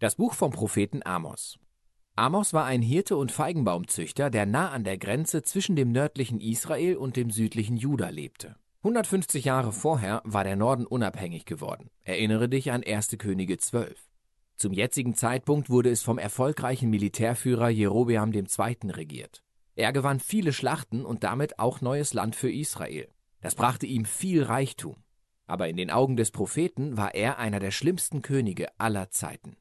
Das Buch vom Propheten Amos. Amos war ein Hirte und Feigenbaumzüchter, der nah an der Grenze zwischen dem nördlichen Israel und dem südlichen Juda lebte. 150 Jahre vorher war der Norden unabhängig geworden. Erinnere dich an 1. Könige 12. Zum jetzigen Zeitpunkt wurde es vom erfolgreichen Militärführer Jerobeam II. regiert. Er gewann viele Schlachten und damit auch neues Land für Israel. Das brachte ihm viel Reichtum. Aber in den Augen des Propheten war er einer der schlimmsten Könige aller Zeiten.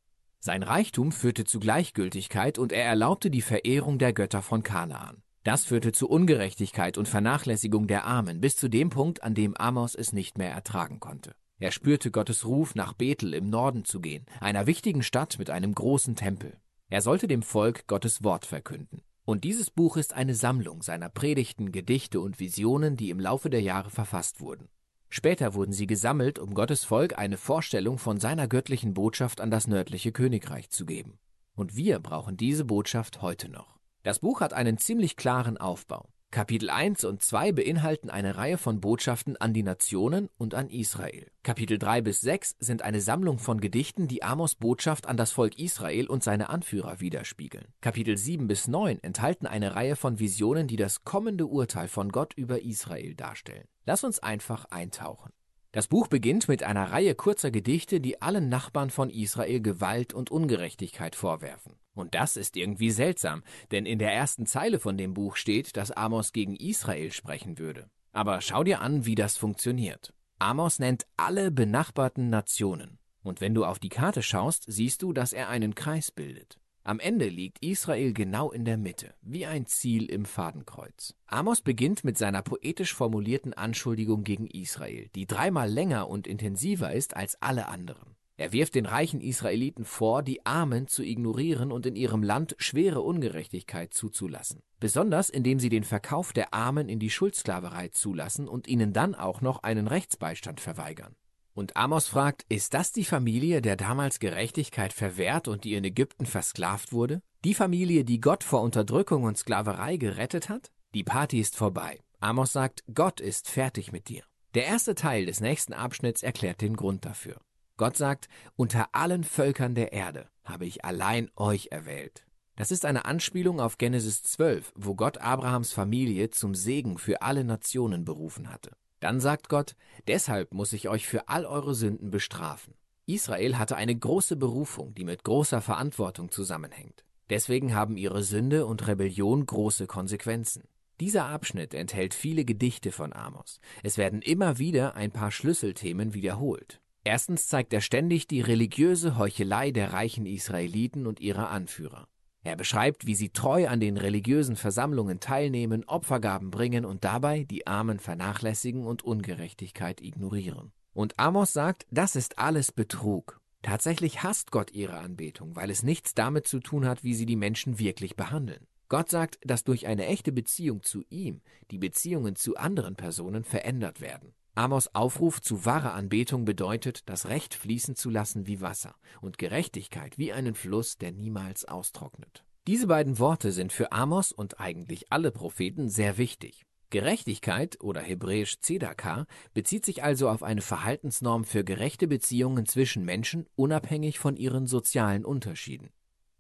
Sein Reichtum führte zu Gleichgültigkeit und er erlaubte die Verehrung der Götter von Kanaan. Das führte zu Ungerechtigkeit und Vernachlässigung der Armen bis zu dem Punkt, an dem Amos es nicht mehr ertragen konnte. Er spürte Gottes Ruf, nach Bethel im Norden zu gehen, einer wichtigen Stadt mit einem großen Tempel. Er sollte dem Volk Gottes Wort verkünden. Und dieses Buch ist eine Sammlung seiner Predigten, Gedichte und Visionen, die im Laufe der Jahre verfasst wurden. Später wurden sie gesammelt, um Gottes Volk eine Vorstellung von seiner göttlichen Botschaft an das nördliche Königreich zu geben. Und wir brauchen diese Botschaft heute noch. Das Buch hat einen ziemlich klaren Aufbau. Kapitel 1 und 2 beinhalten eine Reihe von Botschaften an die Nationen und an Israel. Kapitel 3 bis 6 sind eine Sammlung von Gedichten, die Amos Botschaft an das Volk Israel und seine Anführer widerspiegeln. Kapitel 7 bis 9 enthalten eine Reihe von Visionen, die das kommende Urteil von Gott über Israel darstellen. Lass uns einfach eintauchen. Das Buch beginnt mit einer Reihe kurzer Gedichte, die allen Nachbarn von Israel Gewalt und Ungerechtigkeit vorwerfen. Und das ist irgendwie seltsam, denn in der ersten Zeile von dem Buch steht, dass Amos gegen Israel sprechen würde. Aber schau dir an, wie das funktioniert. Amos nennt alle benachbarten Nationen. Und wenn du auf die Karte schaust, siehst du, dass er einen Kreis bildet. Am Ende liegt Israel genau in der Mitte, wie ein Ziel im Fadenkreuz. Amos beginnt mit seiner poetisch formulierten Anschuldigung gegen Israel, die dreimal länger und intensiver ist als alle anderen. Er wirft den reichen Israeliten vor, die Armen zu ignorieren und in ihrem Land schwere Ungerechtigkeit zuzulassen. Besonders indem sie den Verkauf der Armen in die Schuldsklaverei zulassen und ihnen dann auch noch einen Rechtsbeistand verweigern. Und Amos fragt, ist das die Familie, der damals Gerechtigkeit verwehrt und die in Ägypten versklavt wurde? Die Familie, die Gott vor Unterdrückung und Sklaverei gerettet hat? Die Party ist vorbei. Amos sagt, Gott ist fertig mit dir. Der erste Teil des nächsten Abschnitts erklärt den Grund dafür. Gott sagt, unter allen Völkern der Erde habe ich allein euch erwählt. Das ist eine Anspielung auf Genesis 12, wo Gott Abrahams Familie zum Segen für alle Nationen berufen hatte. Dann sagt Gott, deshalb muss ich euch für all eure Sünden bestrafen. Israel hatte eine große Berufung, die mit großer Verantwortung zusammenhängt. Deswegen haben ihre Sünde und Rebellion große Konsequenzen. Dieser Abschnitt enthält viele Gedichte von Amos. Es werden immer wieder ein paar Schlüsselthemen wiederholt. Erstens zeigt er ständig die religiöse Heuchelei der reichen Israeliten und ihrer Anführer. Er beschreibt, wie sie treu an den religiösen Versammlungen teilnehmen, Opfergaben bringen und dabei die Armen vernachlässigen und Ungerechtigkeit ignorieren. Und Amos sagt, das ist alles Betrug. Tatsächlich hasst Gott ihre Anbetung, weil es nichts damit zu tun hat, wie sie die Menschen wirklich behandeln. Gott sagt, dass durch eine echte Beziehung zu ihm die Beziehungen zu anderen Personen verändert werden. Amos Aufruf zu wahrer Anbetung bedeutet, das Recht fließen zu lassen wie Wasser und Gerechtigkeit wie einen Fluss, der niemals austrocknet. Diese beiden Worte sind für Amos und eigentlich alle Propheten sehr wichtig. Gerechtigkeit oder hebräisch Zedaka bezieht sich also auf eine Verhaltensnorm für gerechte Beziehungen zwischen Menschen unabhängig von ihren sozialen Unterschieden.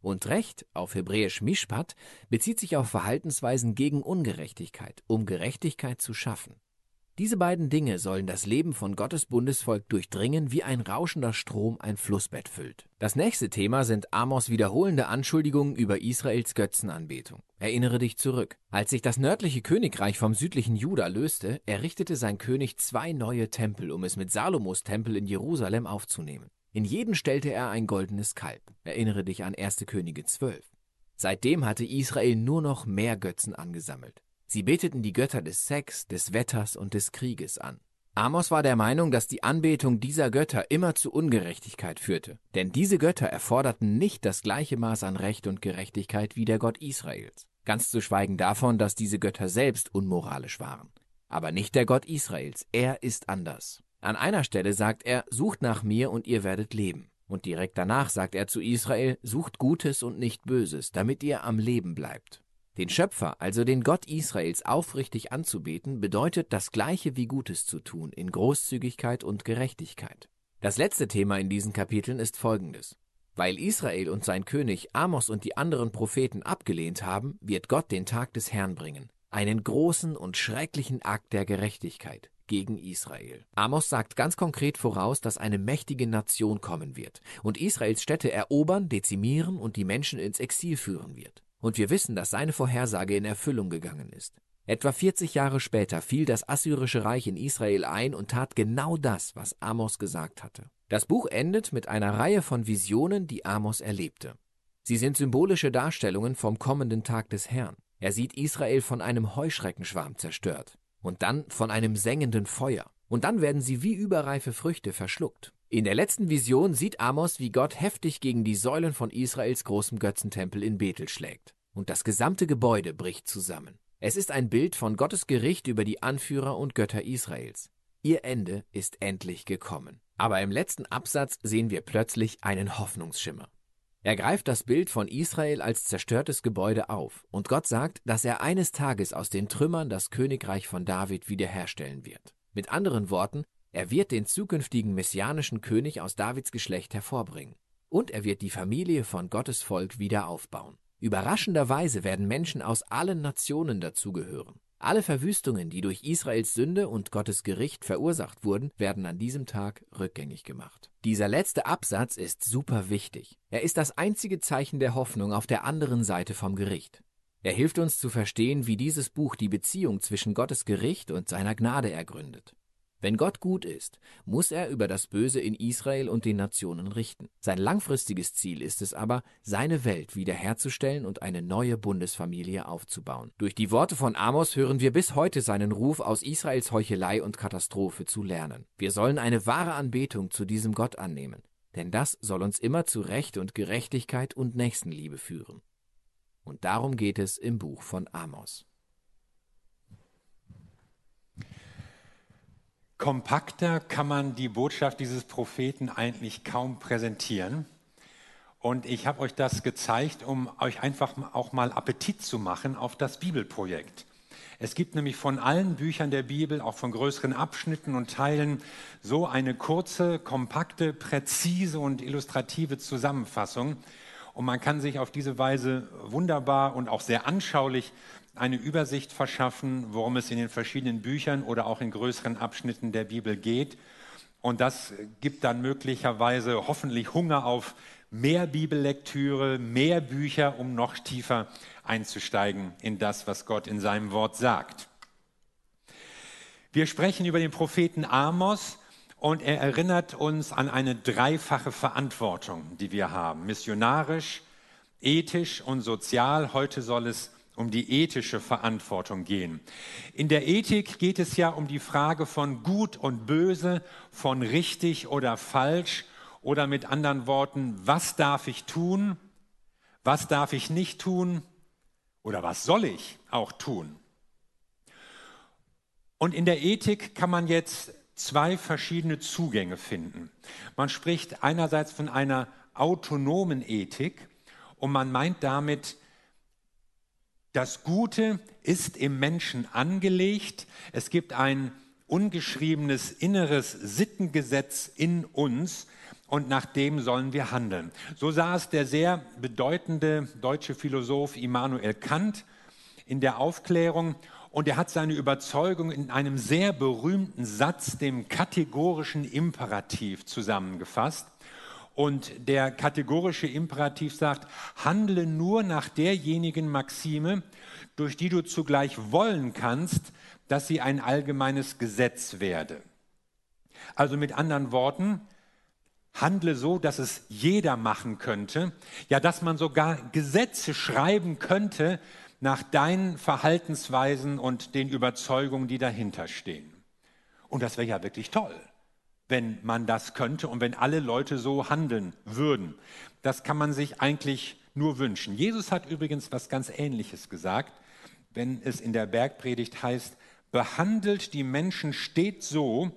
Und Recht, auf hebräisch Mishpat, bezieht sich auf Verhaltensweisen gegen Ungerechtigkeit, um Gerechtigkeit zu schaffen. Diese beiden Dinge sollen das Leben von Gottes Bundesvolk durchdringen, wie ein rauschender Strom ein Flussbett füllt. Das nächste Thema sind Amos wiederholende Anschuldigungen über Israels Götzenanbetung. Erinnere dich zurück. Als sich das nördliche Königreich vom südlichen Juda löste, errichtete sein König zwei neue Tempel, um es mit Salomos Tempel in Jerusalem aufzunehmen. In jeden stellte er ein goldenes Kalb. Erinnere dich an 1. Könige 12. Seitdem hatte Israel nur noch mehr Götzen angesammelt. Sie beteten die Götter des Sex, des Wetters und des Krieges an. Amos war der Meinung, dass die Anbetung dieser Götter immer zu Ungerechtigkeit führte, denn diese Götter erforderten nicht das gleiche Maß an Recht und Gerechtigkeit wie der Gott Israels. Ganz zu schweigen davon, dass diese Götter selbst unmoralisch waren. Aber nicht der Gott Israels, er ist anders. An einer Stelle sagt er, sucht nach mir und ihr werdet leben. Und direkt danach sagt er zu Israel, sucht Gutes und nicht Böses, damit ihr am Leben bleibt. Den Schöpfer, also den Gott Israels, aufrichtig anzubeten, bedeutet das Gleiche wie Gutes zu tun, in Großzügigkeit und Gerechtigkeit. Das letzte Thema in diesen Kapiteln ist folgendes. Weil Israel und sein König Amos und die anderen Propheten abgelehnt haben, wird Gott den Tag des Herrn bringen, einen großen und schrecklichen Akt der Gerechtigkeit gegen Israel. Amos sagt ganz konkret voraus, dass eine mächtige Nation kommen wird und Israels Städte erobern, dezimieren und die Menschen ins Exil führen wird. Und wir wissen, dass seine Vorhersage in Erfüllung gegangen ist. Etwa 40 Jahre später fiel das assyrische Reich in Israel ein und tat genau das, was Amos gesagt hatte. Das Buch endet mit einer Reihe von Visionen, die Amos erlebte. Sie sind symbolische Darstellungen vom kommenden Tag des Herrn. Er sieht Israel von einem Heuschreckenschwarm zerstört und dann von einem sengenden Feuer. Und dann werden sie wie überreife Früchte verschluckt. In der letzten Vision sieht Amos, wie Gott heftig gegen die Säulen von Israels großem Götzentempel in Bethel schlägt. Und das gesamte Gebäude bricht zusammen. Es ist ein Bild von Gottes Gericht über die Anführer und Götter Israels. Ihr Ende ist endlich gekommen. Aber im letzten Absatz sehen wir plötzlich einen Hoffnungsschimmer. Er greift das Bild von Israel als zerstörtes Gebäude auf, und Gott sagt, dass er eines Tages aus den Trümmern das Königreich von David wiederherstellen wird. Mit anderen Worten, er wird den zukünftigen messianischen König aus Davids Geschlecht hervorbringen. Und er wird die Familie von Gottes Volk wieder aufbauen. Überraschenderweise werden Menschen aus allen Nationen dazugehören. Alle Verwüstungen, die durch Israels Sünde und Gottes Gericht verursacht wurden, werden an diesem Tag rückgängig gemacht. Dieser letzte Absatz ist super wichtig. Er ist das einzige Zeichen der Hoffnung auf der anderen Seite vom Gericht. Er hilft uns zu verstehen, wie dieses Buch die Beziehung zwischen Gottes Gericht und seiner Gnade ergründet. Wenn Gott gut ist, muss er über das Böse in Israel und den Nationen richten. Sein langfristiges Ziel ist es aber, seine Welt wiederherzustellen und eine neue Bundesfamilie aufzubauen. Durch die Worte von Amos hören wir bis heute seinen Ruf aus Israels Heuchelei und Katastrophe zu lernen. Wir sollen eine wahre Anbetung zu diesem Gott annehmen, denn das soll uns immer zu Recht und Gerechtigkeit und Nächstenliebe führen. Und darum geht es im Buch von Amos. Kompakter kann man die Botschaft dieses Propheten eigentlich kaum präsentieren. Und ich habe euch das gezeigt, um euch einfach auch mal Appetit zu machen auf das Bibelprojekt. Es gibt nämlich von allen Büchern der Bibel, auch von größeren Abschnitten und Teilen, so eine kurze, kompakte, präzise und illustrative Zusammenfassung. Und man kann sich auf diese Weise wunderbar und auch sehr anschaulich eine Übersicht verschaffen, worum es in den verschiedenen Büchern oder auch in größeren Abschnitten der Bibel geht. Und das gibt dann möglicherweise hoffentlich Hunger auf mehr Bibellektüre, mehr Bücher, um noch tiefer einzusteigen in das, was Gott in seinem Wort sagt. Wir sprechen über den Propheten Amos und er erinnert uns an eine dreifache Verantwortung, die wir haben. Missionarisch, ethisch und sozial. Heute soll es um die ethische Verantwortung gehen. In der Ethik geht es ja um die Frage von gut und böse, von richtig oder falsch oder mit anderen Worten, was darf ich tun, was darf ich nicht tun oder was soll ich auch tun. Und in der Ethik kann man jetzt zwei verschiedene Zugänge finden. Man spricht einerseits von einer autonomen Ethik und man meint damit, das Gute ist im Menschen angelegt. Es gibt ein ungeschriebenes inneres Sittengesetz in uns und nach dem sollen wir handeln. So es der sehr bedeutende deutsche Philosoph Immanuel Kant in der Aufklärung und er hat seine Überzeugung in einem sehr berühmten Satz, dem kategorischen Imperativ, zusammengefasst. Und der kategorische Imperativ sagt, handle nur nach derjenigen Maxime, durch die du zugleich wollen kannst, dass sie ein allgemeines Gesetz werde. Also mit anderen Worten, handle so, dass es jeder machen könnte, ja, dass man sogar Gesetze schreiben könnte nach deinen Verhaltensweisen und den Überzeugungen, die dahinter stehen. Und das wäre ja wirklich toll wenn man das könnte und wenn alle Leute so handeln würden. Das kann man sich eigentlich nur wünschen. Jesus hat übrigens was ganz Ähnliches gesagt, wenn es in der Bergpredigt heißt, behandelt die Menschen stets so,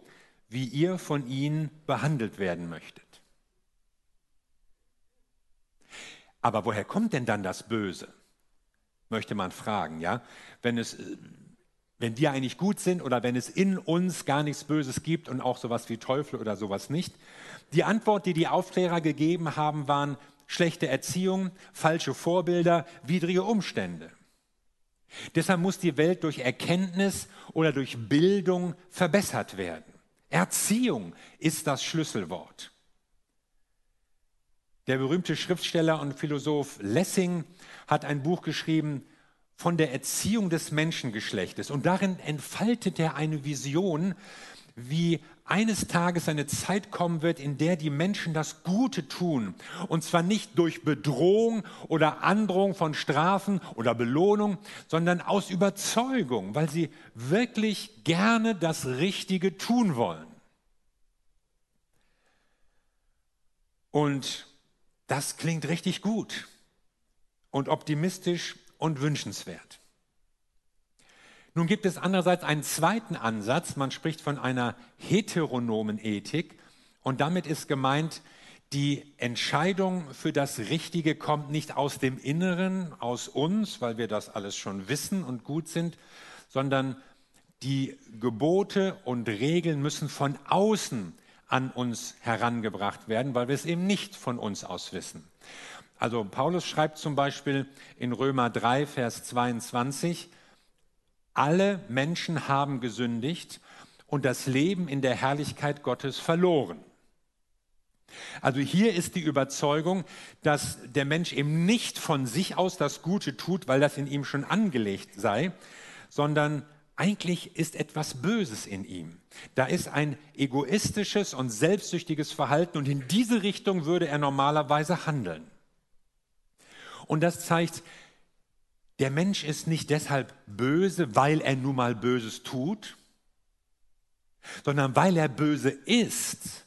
wie ihr von ihnen behandelt werden möchtet. Aber woher kommt denn dann das Böse? Möchte man fragen, ja? Wenn es äh, wenn wir eigentlich gut sind oder wenn es in uns gar nichts Böses gibt und auch sowas wie Teufel oder sowas nicht. Die Antwort, die die Aufklärer gegeben haben, waren schlechte Erziehung, falsche Vorbilder, widrige Umstände. Deshalb muss die Welt durch Erkenntnis oder durch Bildung verbessert werden. Erziehung ist das Schlüsselwort. Der berühmte Schriftsteller und Philosoph Lessing hat ein Buch geschrieben von der Erziehung des Menschengeschlechtes. Und darin entfaltet er eine Vision, wie eines Tages eine Zeit kommen wird, in der die Menschen das Gute tun. Und zwar nicht durch Bedrohung oder Androhung von Strafen oder Belohnung, sondern aus Überzeugung, weil sie wirklich gerne das Richtige tun wollen. Und das klingt richtig gut und optimistisch und wünschenswert. Nun gibt es andererseits einen zweiten Ansatz. Man spricht von einer heteronomen Ethik und damit ist gemeint, die Entscheidung für das Richtige kommt nicht aus dem Inneren, aus uns, weil wir das alles schon wissen und gut sind, sondern die Gebote und Regeln müssen von außen an uns herangebracht werden, weil wir es eben nicht von uns aus wissen. Also Paulus schreibt zum Beispiel in Römer 3, Vers 22, alle Menschen haben gesündigt und das Leben in der Herrlichkeit Gottes verloren. Also hier ist die Überzeugung, dass der Mensch eben nicht von sich aus das Gute tut, weil das in ihm schon angelegt sei, sondern eigentlich ist etwas Böses in ihm. Da ist ein egoistisches und selbstsüchtiges Verhalten und in diese Richtung würde er normalerweise handeln. Und das zeigt, der Mensch ist nicht deshalb böse, weil er nun mal Böses tut, sondern weil er böse ist,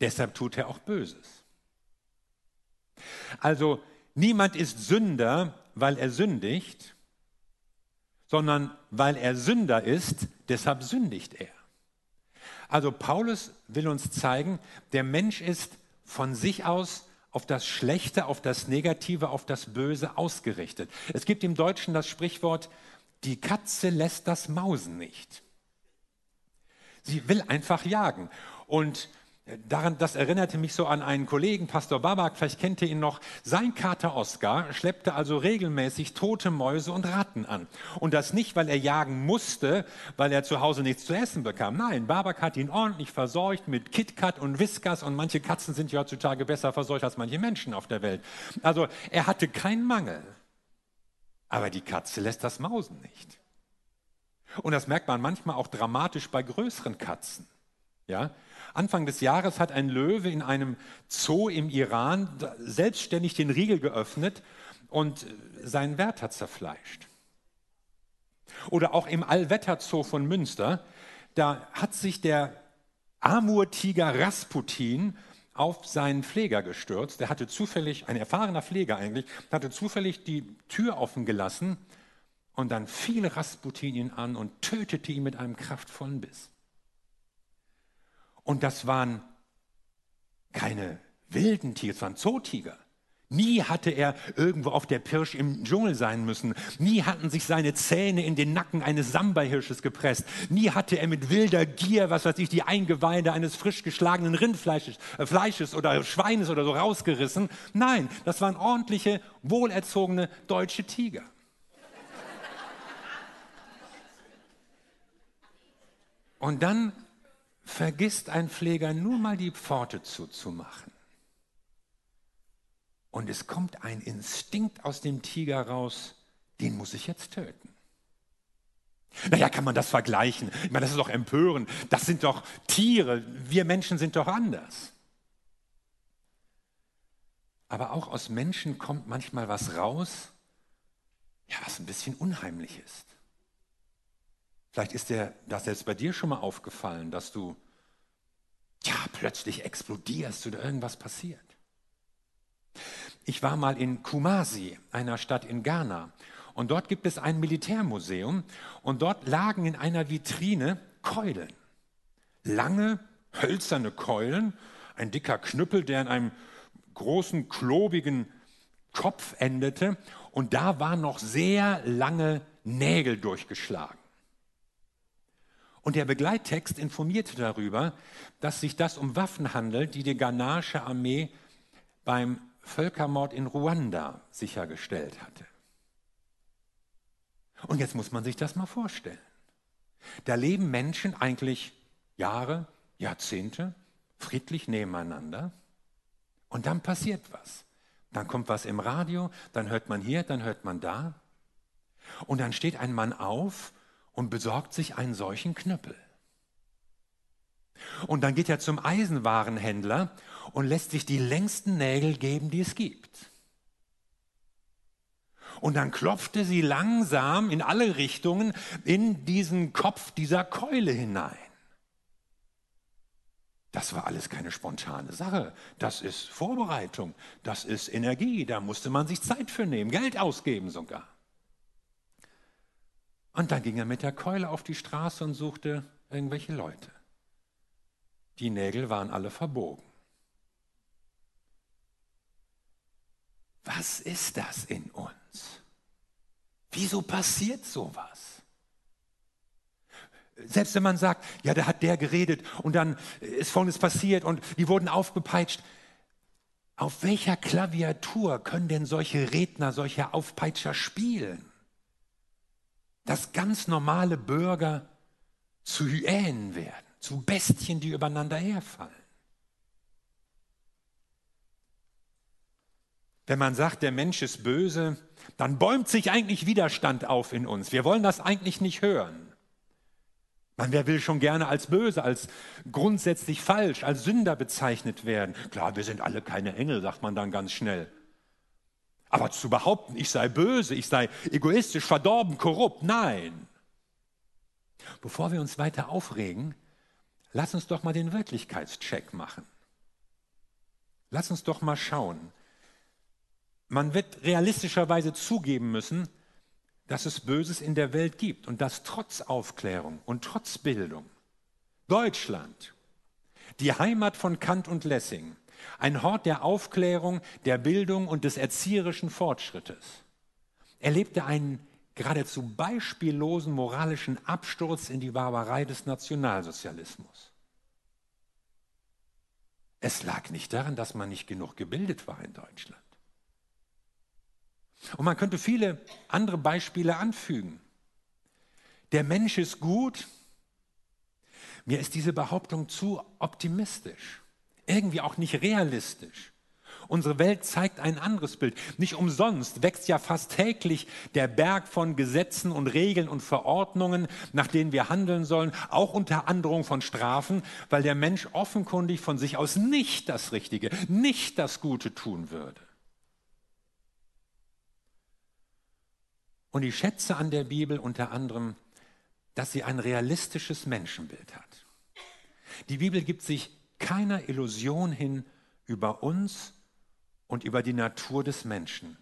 deshalb tut er auch Böses. Also niemand ist Sünder, weil er sündigt, sondern weil er Sünder ist, deshalb sündigt er. Also Paulus will uns zeigen, der Mensch ist von sich aus auf das Schlechte, auf das Negative, auf das Böse ausgerichtet. Es gibt im Deutschen das Sprichwort, die Katze lässt das Mausen nicht. Sie will einfach jagen. Und Daran, das erinnerte mich so an einen Kollegen, Pastor Babak, vielleicht kennt ihr ihn noch. Sein Kater Oskar schleppte also regelmäßig tote Mäuse und Ratten an. Und das nicht, weil er jagen musste, weil er zu Hause nichts zu essen bekam. Nein, Babak hat ihn ordentlich versorgt mit KitKat und Whiskas und manche Katzen sind ja heutzutage besser versorgt als manche Menschen auf der Welt. Also er hatte keinen Mangel. Aber die Katze lässt das Mausen nicht. Und das merkt man manchmal auch dramatisch bei größeren Katzen. Ja, Anfang des Jahres hat ein Löwe in einem Zoo im Iran selbstständig den Riegel geöffnet und seinen Wärter zerfleischt. Oder auch im Allwetterzoo von Münster, da hat sich der Amur-Tiger Rasputin auf seinen Pfleger gestürzt. Der hatte zufällig, ein erfahrener Pfleger eigentlich, hatte zufällig die Tür offen gelassen und dann fiel Rasputin ihn an und tötete ihn mit einem kraftvollen Biss. Und das waren keine wilden Tiger, es waren Zootiger. Nie hatte er irgendwo auf der Pirsch im Dschungel sein müssen. Nie hatten sich seine Zähne in den Nacken eines Samba-Hirsches gepresst. Nie hatte er mit wilder Gier, was weiß ich, die Eingeweide eines frisch geschlagenen Rindfleisches äh, Fleisches oder Schweines oder so rausgerissen. Nein, das waren ordentliche, wohlerzogene deutsche Tiger. Und dann vergisst ein Pfleger nur mal die Pforte zuzumachen. Und es kommt ein Instinkt aus dem Tiger raus, den muss ich jetzt töten. Naja, kann man das vergleichen? Ich meine, das ist doch empörend. Das sind doch Tiere. Wir Menschen sind doch anders. Aber auch aus Menschen kommt manchmal was raus, ja, was ein bisschen unheimlich ist. Vielleicht ist dir das jetzt bei dir schon mal aufgefallen, dass du ja plötzlich explodierst oder irgendwas passiert. Ich war mal in Kumasi, einer Stadt in Ghana, und dort gibt es ein Militärmuseum und dort lagen in einer Vitrine Keulen. Lange, hölzerne Keulen, ein dicker Knüppel, der in einem großen, klobigen Kopf endete und da waren noch sehr lange Nägel durchgeschlagen. Und der Begleittext informierte darüber, dass sich das um Waffen handelt, die die ghanaische Armee beim Völkermord in Ruanda sichergestellt hatte. Und jetzt muss man sich das mal vorstellen. Da leben Menschen eigentlich Jahre, Jahrzehnte friedlich nebeneinander und dann passiert was. Dann kommt was im Radio, dann hört man hier, dann hört man da. Und dann steht ein Mann auf und besorgt sich einen solchen Knüppel. Und dann geht er zum Eisenwarenhändler und lässt sich die längsten Nägel geben, die es gibt. Und dann klopfte sie langsam in alle Richtungen in diesen Kopf dieser Keule hinein. Das war alles keine spontane Sache. Das ist Vorbereitung. Das ist Energie. Da musste man sich Zeit für nehmen, Geld ausgeben sogar. Und dann ging er mit der Keule auf die Straße und suchte irgendwelche Leute. Die Nägel waren alle verbogen. Was ist das in uns? Wieso passiert sowas? Selbst wenn man sagt, ja, da hat der geredet und dann ist Folgendes passiert und die wurden aufgepeitscht. Auf welcher Klaviatur können denn solche Redner, solche Aufpeitscher spielen? Dass ganz normale Bürger zu Hyänen werden, zu Bestien, die übereinander herfallen. Wenn man sagt, der Mensch ist böse, dann bäumt sich eigentlich Widerstand auf in uns. Wir wollen das eigentlich nicht hören. Man, wer will schon gerne als böse, als grundsätzlich falsch, als Sünder bezeichnet werden? Klar, wir sind alle keine Engel, sagt man dann ganz schnell. Aber zu behaupten, ich sei böse, ich sei egoistisch, verdorben, korrupt, nein. Bevor wir uns weiter aufregen, lass uns doch mal den Wirklichkeitscheck machen. Lass uns doch mal schauen, man wird realistischerweise zugeben müssen, dass es Böses in der Welt gibt und das trotz Aufklärung und trotz Bildung. Deutschland, die Heimat von Kant und Lessing, ein Hort der Aufklärung, der Bildung und des erzieherischen Fortschrittes, erlebte einen geradezu beispiellosen moralischen Absturz in die Barbarei des Nationalsozialismus. Es lag nicht daran, dass man nicht genug gebildet war in Deutschland. Und man könnte viele andere Beispiele anfügen. Der Mensch ist gut. Mir ist diese Behauptung zu optimistisch, irgendwie auch nicht realistisch. Unsere Welt zeigt ein anderes Bild. Nicht umsonst wächst ja fast täglich der Berg von Gesetzen und Regeln und Verordnungen, nach denen wir handeln sollen, auch unter Androhung von Strafen, weil der Mensch offenkundig von sich aus nicht das Richtige, nicht das Gute tun würde. Und ich schätze an der Bibel unter anderem, dass sie ein realistisches Menschenbild hat. Die Bibel gibt sich keiner Illusion hin über uns und über die Natur des Menschen.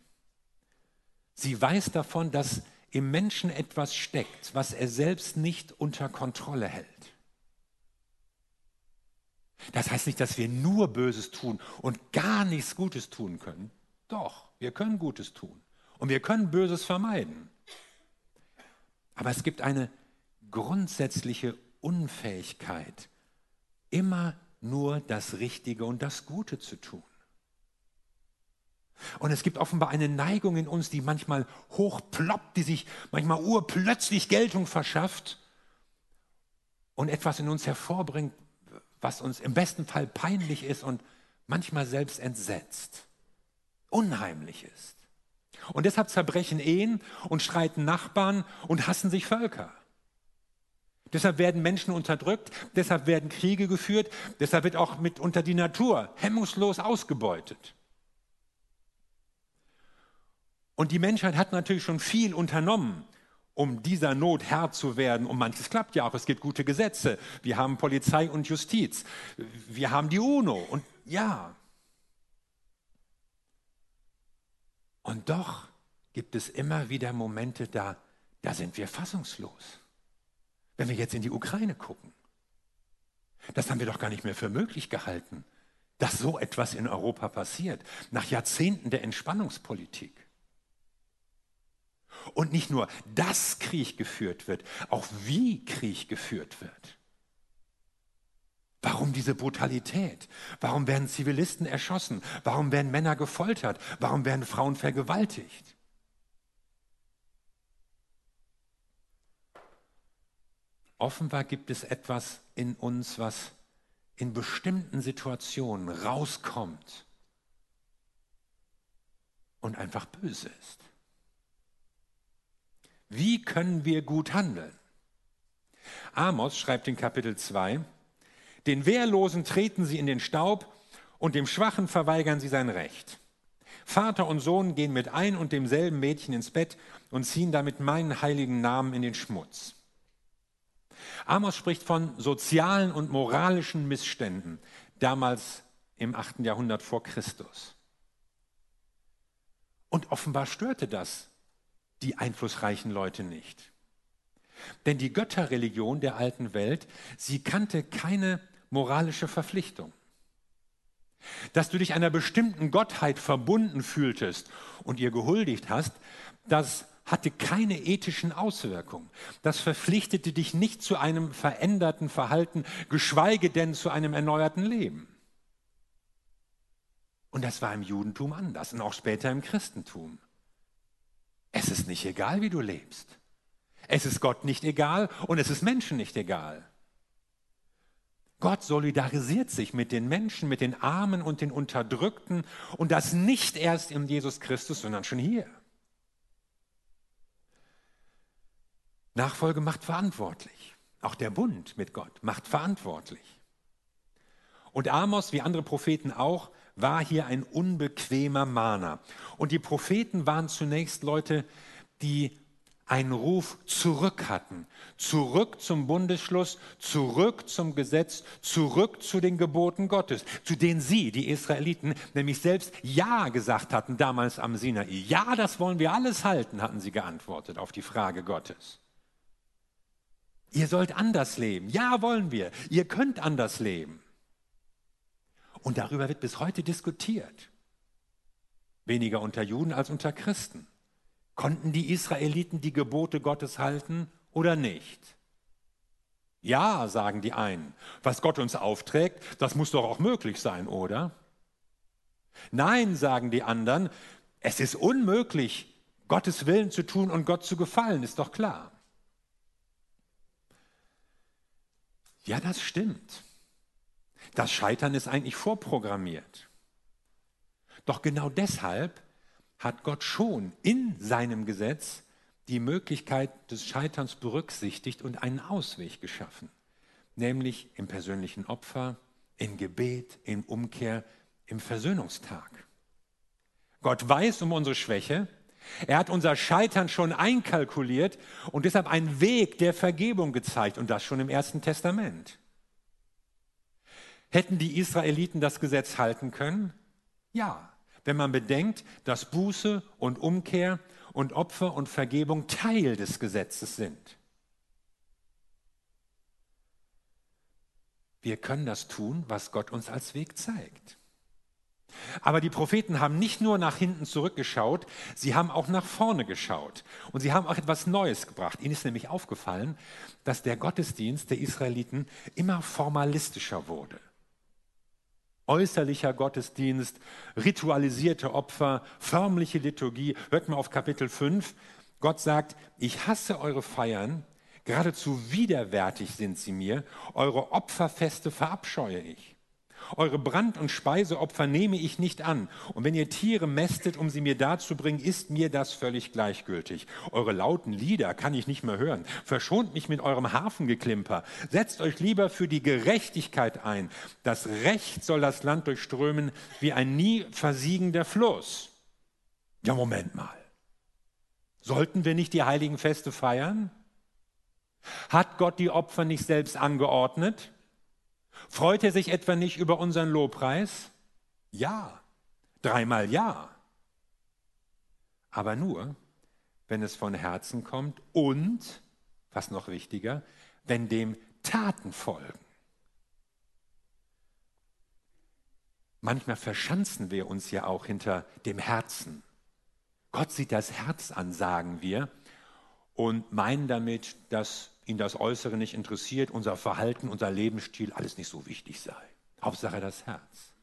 Sie weiß davon, dass im Menschen etwas steckt, was er selbst nicht unter Kontrolle hält. Das heißt nicht, dass wir nur Böses tun und gar nichts Gutes tun können. Doch, wir können Gutes tun. Und wir können Böses vermeiden. Aber es gibt eine grundsätzliche Unfähigkeit, immer nur das Richtige und das Gute zu tun. Und es gibt offenbar eine Neigung in uns, die manchmal hochploppt, die sich manchmal urplötzlich Geltung verschafft und etwas in uns hervorbringt, was uns im besten Fall peinlich ist und manchmal selbst entsetzt, unheimlich ist. Und deshalb zerbrechen Ehen und streiten Nachbarn und hassen sich Völker. Deshalb werden Menschen unterdrückt, deshalb werden Kriege geführt, deshalb wird auch mitunter die Natur hemmungslos ausgebeutet. Und die Menschheit hat natürlich schon viel unternommen, um dieser Not Herr zu werden. Und manches klappt ja auch. Es gibt gute Gesetze. Wir haben Polizei und Justiz. Wir haben die UNO. Und ja, Und doch gibt es immer wieder Momente da, da sind wir fassungslos. Wenn wir jetzt in die Ukraine gucken, das haben wir doch gar nicht mehr für möglich gehalten, dass so etwas in Europa passiert, nach Jahrzehnten der Entspannungspolitik. Und nicht nur, dass Krieg geführt wird, auch wie Krieg geführt wird. Warum diese Brutalität? Warum werden Zivilisten erschossen? Warum werden Männer gefoltert? Warum werden Frauen vergewaltigt? Offenbar gibt es etwas in uns, was in bestimmten Situationen rauskommt und einfach böse ist. Wie können wir gut handeln? Amos schreibt in Kapitel 2, den Wehrlosen treten sie in den Staub und dem Schwachen verweigern sie sein Recht. Vater und Sohn gehen mit ein und demselben Mädchen ins Bett und ziehen damit meinen heiligen Namen in den Schmutz. Amos spricht von sozialen und moralischen Missständen, damals im 8. Jahrhundert vor Christus. Und offenbar störte das die einflussreichen Leute nicht. Denn die Götterreligion der alten Welt, sie kannte keine moralische Verpflichtung. Dass du dich einer bestimmten Gottheit verbunden fühltest und ihr gehuldigt hast, das hatte keine ethischen Auswirkungen. Das verpflichtete dich nicht zu einem veränderten Verhalten, geschweige denn zu einem erneuerten Leben. Und das war im Judentum anders und auch später im Christentum. Es ist nicht egal, wie du lebst. Es ist Gott nicht egal und es ist Menschen nicht egal. Gott solidarisiert sich mit den Menschen, mit den Armen und den Unterdrückten und das nicht erst in Jesus Christus, sondern schon hier. Nachfolge macht verantwortlich. Auch der Bund mit Gott macht verantwortlich. Und Amos, wie andere Propheten auch, war hier ein unbequemer Mahner. Und die Propheten waren zunächst Leute, die einen Ruf zurück hatten. Zurück zum Bundesschluss, zurück zum Gesetz, zurück zu den Geboten Gottes, zu denen sie, die Israeliten, nämlich selbst Ja gesagt hatten damals am Sinai. Ja, das wollen wir alles halten, hatten sie geantwortet auf die Frage Gottes. Ihr sollt anders leben. Ja, wollen wir. Ihr könnt anders leben. Und darüber wird bis heute diskutiert. Weniger unter Juden als unter Christen. Konnten die Israeliten die Gebote Gottes halten oder nicht? Ja, sagen die einen. Was Gott uns aufträgt, das muss doch auch möglich sein, oder? Nein, sagen die anderen. Es ist unmöglich, Gottes Willen zu tun und Gott zu gefallen, ist doch klar. Ja, das stimmt. Das Scheitern ist eigentlich vorprogrammiert. Doch genau deshalb hat Gott schon in seinem Gesetz die Möglichkeit des Scheiterns berücksichtigt und einen Ausweg geschaffen, nämlich im persönlichen Opfer, im Gebet, in Umkehr, im Versöhnungstag. Gott weiß um unsere Schwäche, er hat unser Scheitern schon einkalkuliert und deshalb einen Weg der Vergebung gezeigt und das schon im Ersten Testament. Hätten die Israeliten das Gesetz halten können? Ja, wenn man bedenkt, dass Buße und Umkehr und Opfer und Vergebung Teil des Gesetzes sind. Wir können das tun, was Gott uns als Weg zeigt. Aber die Propheten haben nicht nur nach hinten zurückgeschaut, sie haben auch nach vorne geschaut. Und sie haben auch etwas Neues gebracht. Ihnen ist nämlich aufgefallen, dass der Gottesdienst der Israeliten immer formalistischer wurde. Äußerlicher Gottesdienst, ritualisierte Opfer, förmliche Liturgie. Hört mal auf Kapitel 5. Gott sagt, ich hasse eure Feiern, geradezu widerwärtig sind sie mir, eure Opferfeste verabscheue ich. Eure Brand- und Speiseopfer nehme ich nicht an. Und wenn ihr Tiere mästet, um sie mir darzubringen, ist mir das völlig gleichgültig. Eure lauten Lieder kann ich nicht mehr hören. Verschont mich mit eurem Hafengeklimper. Setzt euch lieber für die Gerechtigkeit ein. Das Recht soll das Land durchströmen wie ein nie versiegender Fluss. Ja, Moment mal. Sollten wir nicht die heiligen Feste feiern? Hat Gott die Opfer nicht selbst angeordnet? Freut er sich etwa nicht über unseren Lobpreis? Ja, dreimal ja. Aber nur, wenn es von Herzen kommt und, was noch wichtiger, wenn dem Taten folgen. Manchmal verschanzen wir uns ja auch hinter dem Herzen. Gott sieht das Herz an, sagen wir, und meinen damit, dass ihn das Äußere nicht interessiert, unser Verhalten, unser Lebensstil, alles nicht so wichtig sei. Hauptsache das Herz.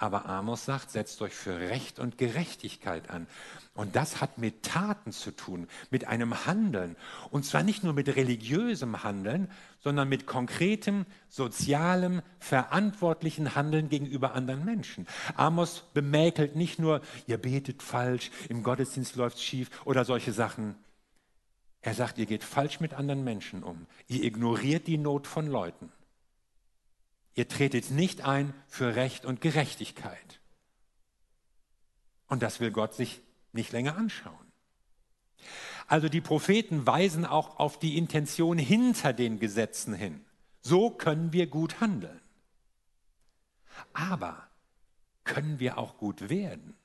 Aber Amos sagt, setzt euch für Recht und Gerechtigkeit an. Und das hat mit Taten zu tun, mit einem Handeln. Und zwar nicht nur mit religiösem Handeln, sondern mit konkretem, sozialem, verantwortlichen Handeln gegenüber anderen Menschen. Amos bemäkelt nicht nur, ihr betet falsch, im Gottesdienst läuft schief oder solche Sachen. Er sagt, ihr geht falsch mit anderen Menschen um. Ihr ignoriert die Not von Leuten. Ihr tretet nicht ein für Recht und Gerechtigkeit. Und das will Gott sich nicht länger anschauen. Also die Propheten weisen auch auf die Intention hinter den Gesetzen hin. So können wir gut handeln. Aber können wir auch gut werden?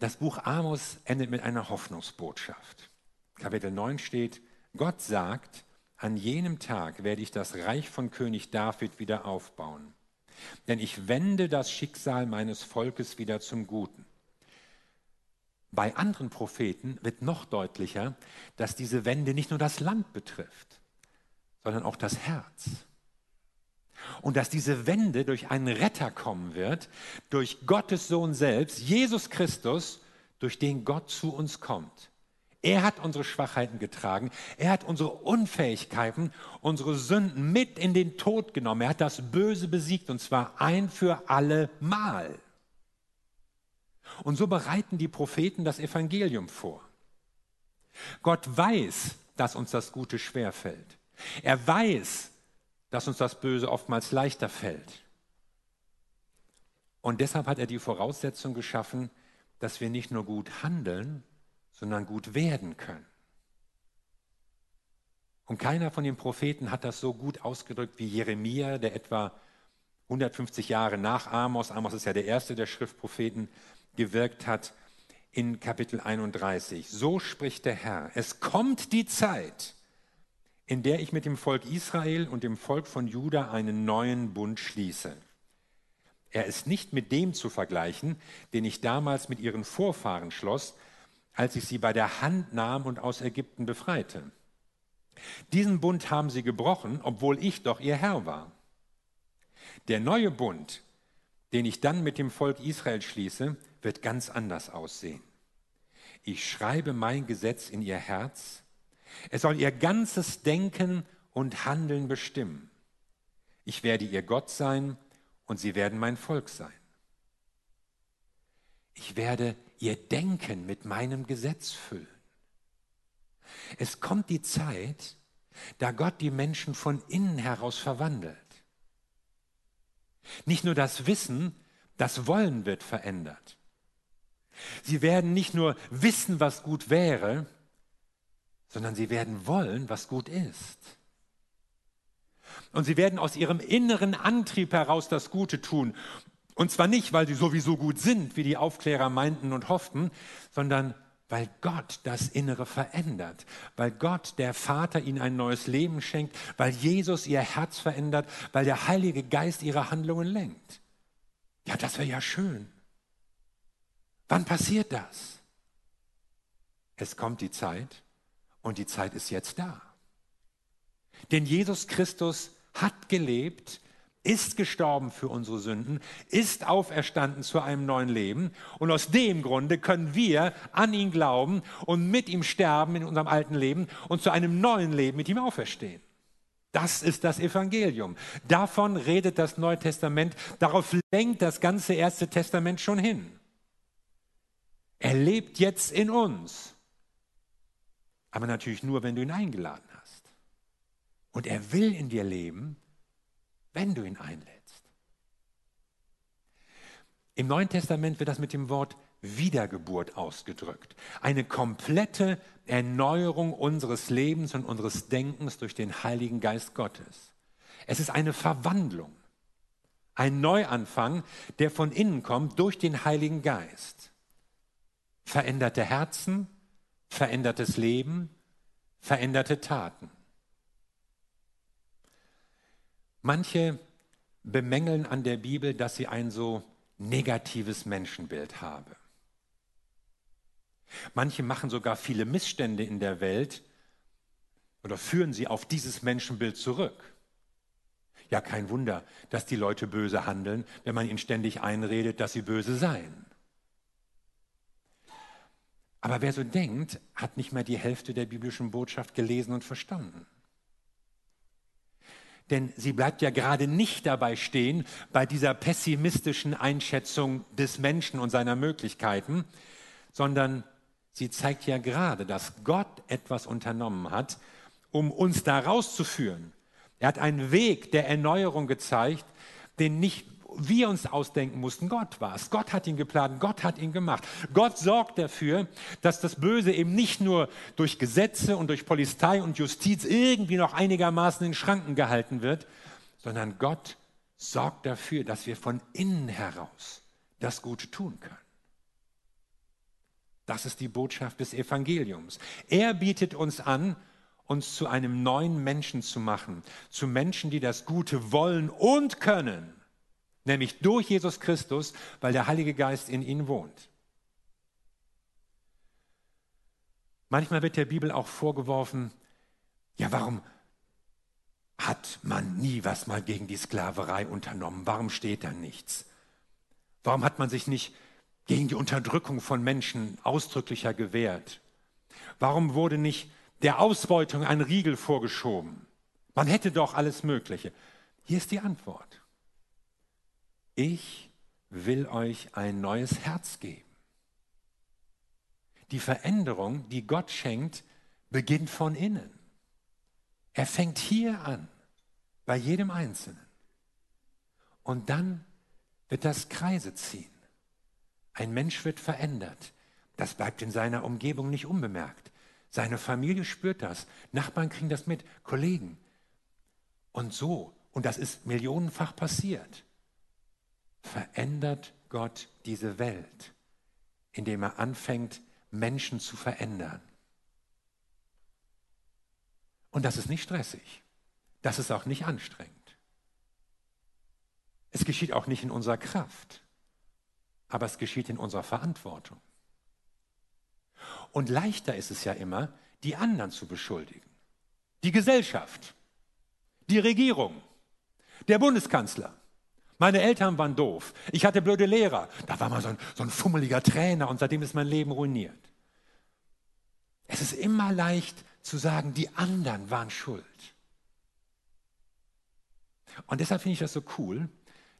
Das Buch Amos endet mit einer Hoffnungsbotschaft. Kapitel 9 steht, Gott sagt, an jenem Tag werde ich das Reich von König David wieder aufbauen. Denn ich wende das Schicksal meines Volkes wieder zum Guten. Bei anderen Propheten wird noch deutlicher, dass diese Wende nicht nur das Land betrifft, sondern auch das Herz. Und dass diese Wende durch einen Retter kommen wird, durch Gottes Sohn selbst, Jesus Christus, durch den Gott zu uns kommt. Er hat unsere Schwachheiten getragen. Er hat unsere Unfähigkeiten, unsere Sünden mit in den Tod genommen. Er hat das Böse besiegt und zwar ein für alle Mal. Und so bereiten die Propheten das Evangelium vor. Gott weiß, dass uns das Gute schwer fällt. Er weiß, dass uns das Böse oftmals leichter fällt. Und deshalb hat er die Voraussetzung geschaffen, dass wir nicht nur gut handeln, sondern gut werden können. Und keiner von den Propheten hat das so gut ausgedrückt wie Jeremia, der etwa 150 Jahre nach Amos, Amos ist ja der erste der Schriftpropheten, gewirkt hat in Kapitel 31. So spricht der Herr, es kommt die Zeit, in der ich mit dem Volk Israel und dem Volk von Juda einen neuen Bund schließe. Er ist nicht mit dem zu vergleichen, den ich damals mit ihren Vorfahren schloss, als ich sie bei der Hand nahm und aus Ägypten befreite. Diesen Bund haben sie gebrochen, obwohl ich doch ihr Herr war. Der neue Bund, den ich dann mit dem Volk Israel schließe, wird ganz anders aussehen. Ich schreibe mein Gesetz in ihr Herz. Es soll ihr ganzes Denken und Handeln bestimmen. Ich werde ihr Gott sein und sie werden mein Volk sein. Ich werde ihr Denken mit meinem Gesetz füllen. Es kommt die Zeit, da Gott die Menschen von innen heraus verwandelt. Nicht nur das Wissen, das Wollen wird verändert. Sie werden nicht nur wissen, was gut wäre, sondern sie werden wollen, was gut ist. Und sie werden aus ihrem inneren Antrieb heraus das Gute tun. Und zwar nicht, weil sie sowieso gut sind, wie die Aufklärer meinten und hofften, sondern weil Gott das Innere verändert, weil Gott, der Vater, ihnen ein neues Leben schenkt, weil Jesus ihr Herz verändert, weil der Heilige Geist ihre Handlungen lenkt. Ja, das wäre ja schön. Wann passiert das? Es kommt die Zeit und die Zeit ist jetzt da. Denn Jesus Christus hat gelebt, ist gestorben für unsere Sünden, ist auferstanden zu einem neuen Leben. Und aus dem Grunde können wir an ihn glauben und mit ihm sterben in unserem alten Leben und zu einem neuen Leben mit ihm auferstehen. Das ist das Evangelium. Davon redet das Neue Testament. Darauf lenkt das ganze Erste Testament schon hin. Er lebt jetzt in uns. Aber natürlich nur, wenn du ihn eingeladen hast. Und er will in dir leben wenn du ihn einlädst. Im Neuen Testament wird das mit dem Wort Wiedergeburt ausgedrückt. Eine komplette Erneuerung unseres Lebens und unseres Denkens durch den Heiligen Geist Gottes. Es ist eine Verwandlung, ein Neuanfang, der von innen kommt durch den Heiligen Geist. Veränderte Herzen, verändertes Leben, veränderte Taten. Manche bemängeln an der Bibel, dass sie ein so negatives Menschenbild habe. Manche machen sogar viele Missstände in der Welt oder führen sie auf dieses Menschenbild zurück. Ja, kein Wunder, dass die Leute böse handeln, wenn man ihnen ständig einredet, dass sie böse seien. Aber wer so denkt, hat nicht mal die Hälfte der biblischen Botschaft gelesen und verstanden. Denn sie bleibt ja gerade nicht dabei stehen, bei dieser pessimistischen Einschätzung des Menschen und seiner Möglichkeiten, sondern sie zeigt ja gerade, dass Gott etwas unternommen hat, um uns da rauszuführen. Er hat einen Weg der Erneuerung gezeigt, den nicht wir uns ausdenken mussten, Gott war es. Gott hat ihn geplant, Gott hat ihn gemacht. Gott sorgt dafür, dass das Böse eben nicht nur durch Gesetze und durch Polizei und Justiz irgendwie noch einigermaßen in Schranken gehalten wird, sondern Gott sorgt dafür, dass wir von innen heraus das Gute tun können. Das ist die Botschaft des Evangeliums. Er bietet uns an, uns zu einem neuen Menschen zu machen, zu Menschen, die das Gute wollen und können, nämlich durch Jesus Christus, weil der Heilige Geist in ihnen wohnt. Manchmal wird der Bibel auch vorgeworfen, ja, warum hat man nie was mal gegen die Sklaverei unternommen? Warum steht da nichts? Warum hat man sich nicht gegen die Unterdrückung von Menschen ausdrücklicher gewehrt? Warum wurde nicht der Ausbeutung ein Riegel vorgeschoben. Man hätte doch alles Mögliche. Hier ist die Antwort. Ich will euch ein neues Herz geben. Die Veränderung, die Gott schenkt, beginnt von innen. Er fängt hier an, bei jedem Einzelnen. Und dann wird das Kreise ziehen. Ein Mensch wird verändert. Das bleibt in seiner Umgebung nicht unbemerkt. Seine Familie spürt das. Nachbarn kriegen das mit, Kollegen. Und so, und das ist millionenfach passiert, verändert Gott diese Welt, indem er anfängt, Menschen zu verändern. Und das ist nicht stressig. Das ist auch nicht anstrengend. Es geschieht auch nicht in unserer Kraft, aber es geschieht in unserer Verantwortung. Und leichter ist es ja immer, die anderen zu beschuldigen. Die Gesellschaft, die Regierung, der Bundeskanzler. Meine Eltern waren doof. Ich hatte blöde Lehrer. Da war mal so ein, so ein fummeliger Trainer und seitdem ist mein Leben ruiniert. Es ist immer leicht zu sagen, die anderen waren schuld. Und deshalb finde ich das so cool,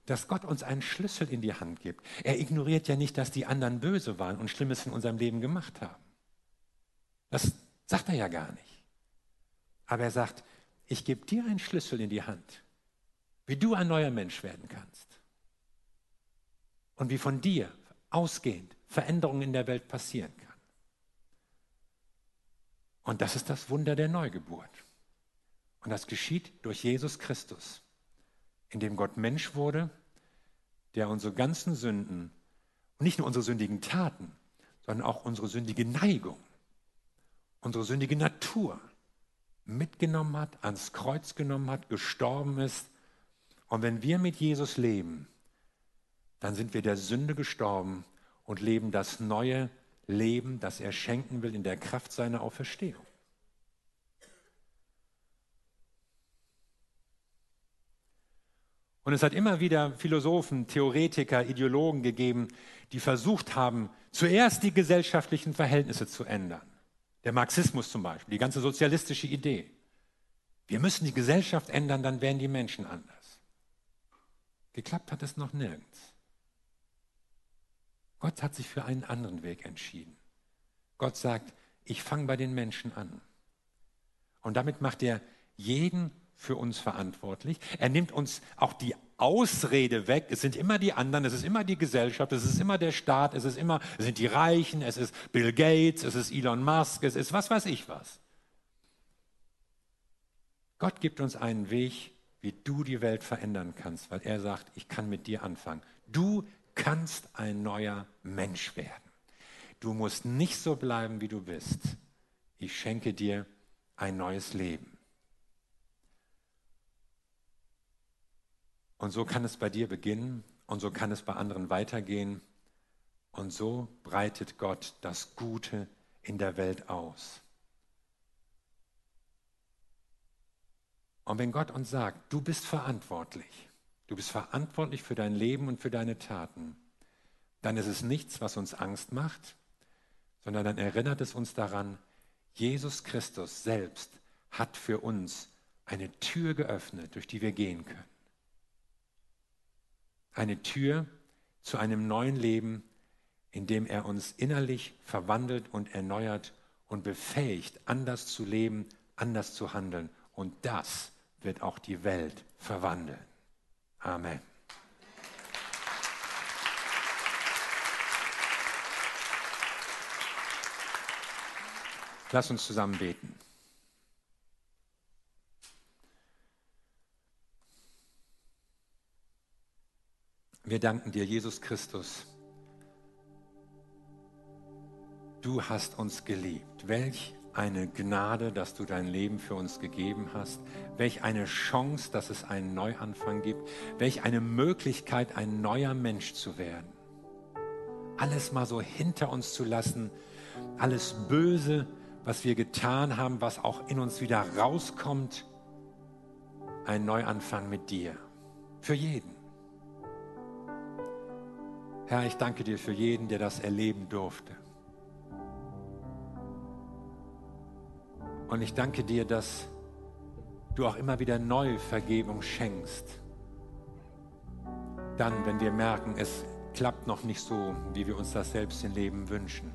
dass Gott uns einen Schlüssel in die Hand gibt. Er ignoriert ja nicht, dass die anderen böse waren und Schlimmes in unserem Leben gemacht haben. Das sagt er ja gar nicht. Aber er sagt, ich gebe dir einen Schlüssel in die Hand, wie du ein neuer Mensch werden kannst. Und wie von dir ausgehend Veränderungen in der Welt passieren kann. Und das ist das Wunder der Neugeburt. Und das geschieht durch Jesus Christus, indem Gott Mensch wurde, der unsere ganzen Sünden, und nicht nur unsere sündigen Taten, sondern auch unsere sündige Neigung unsere sündige Natur mitgenommen hat, ans Kreuz genommen hat, gestorben ist. Und wenn wir mit Jesus leben, dann sind wir der Sünde gestorben und leben das neue Leben, das er schenken will in der Kraft seiner Auferstehung. Und es hat immer wieder Philosophen, Theoretiker, Ideologen gegeben, die versucht haben, zuerst die gesellschaftlichen Verhältnisse zu ändern. Der Marxismus zum Beispiel, die ganze sozialistische Idee. Wir müssen die Gesellschaft ändern, dann werden die Menschen anders. Geklappt hat es noch nirgends. Gott hat sich für einen anderen Weg entschieden. Gott sagt, ich fange bei den Menschen an. Und damit macht er jeden für uns verantwortlich. Er nimmt uns auch die Ausrede weg. Es sind immer die anderen, es ist immer die Gesellschaft, es ist immer der Staat, es ist immer, es sind die Reichen, es ist Bill Gates, es ist Elon Musk, es ist was weiß ich was. Gott gibt uns einen Weg, wie du die Welt verändern kannst, weil er sagt, ich kann mit dir anfangen. Du kannst ein neuer Mensch werden. Du musst nicht so bleiben, wie du bist. Ich schenke dir ein neues Leben. Und so kann es bei dir beginnen und so kann es bei anderen weitergehen. Und so breitet Gott das Gute in der Welt aus. Und wenn Gott uns sagt, du bist verantwortlich, du bist verantwortlich für dein Leben und für deine Taten, dann ist es nichts, was uns Angst macht, sondern dann erinnert es uns daran, Jesus Christus selbst hat für uns eine Tür geöffnet, durch die wir gehen können. Eine Tür zu einem neuen Leben, in dem er uns innerlich verwandelt und erneuert und befähigt, anders zu leben, anders zu handeln. Und das wird auch die Welt verwandeln. Amen. Lass uns zusammen beten. Wir danken dir, Jesus Christus. Du hast uns geliebt. Welch eine Gnade, dass du dein Leben für uns gegeben hast. Welch eine Chance, dass es einen Neuanfang gibt. Welch eine Möglichkeit, ein neuer Mensch zu werden. Alles mal so hinter uns zu lassen. Alles Böse, was wir getan haben, was auch in uns wieder rauskommt. Ein Neuanfang mit dir. Für jeden. Herr, ich danke dir für jeden, der das erleben durfte. Und ich danke dir, dass du auch immer wieder neue Vergebung schenkst. Dann, wenn wir merken, es klappt noch nicht so, wie wir uns das selbst im Leben wünschen.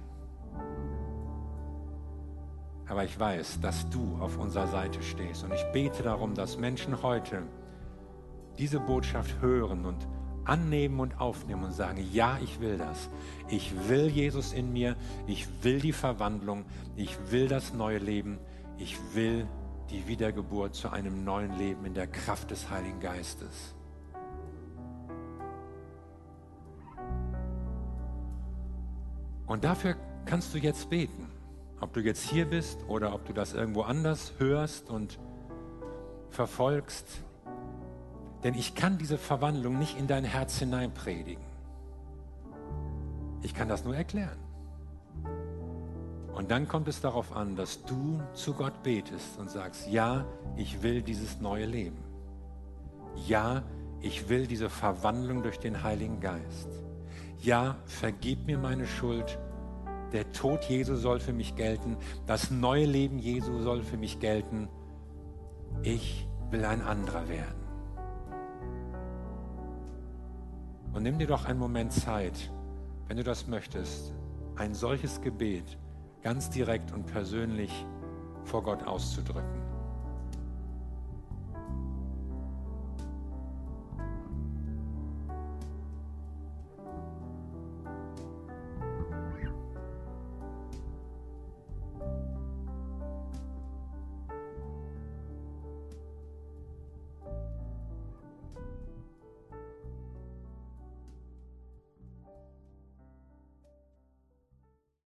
Aber ich weiß, dass du auf unserer Seite stehst. Und ich bete darum, dass Menschen heute diese Botschaft hören und annehmen und aufnehmen und sagen, ja, ich will das. Ich will Jesus in mir, ich will die Verwandlung, ich will das neue Leben, ich will die Wiedergeburt zu einem neuen Leben in der Kraft des Heiligen Geistes. Und dafür kannst du jetzt beten. Ob du jetzt hier bist oder ob du das irgendwo anders hörst und verfolgst. Denn ich kann diese Verwandlung nicht in dein Herz hinein predigen. Ich kann das nur erklären. Und dann kommt es darauf an, dass du zu Gott betest und sagst, ja, ich will dieses neue Leben. Ja, ich will diese Verwandlung durch den Heiligen Geist. Ja, vergib mir meine Schuld. Der Tod Jesu soll für mich gelten. Das neue Leben Jesu soll für mich gelten. Ich will ein anderer werden. Und nimm dir doch einen Moment Zeit, wenn du das möchtest, ein solches Gebet ganz direkt und persönlich vor Gott auszudrücken.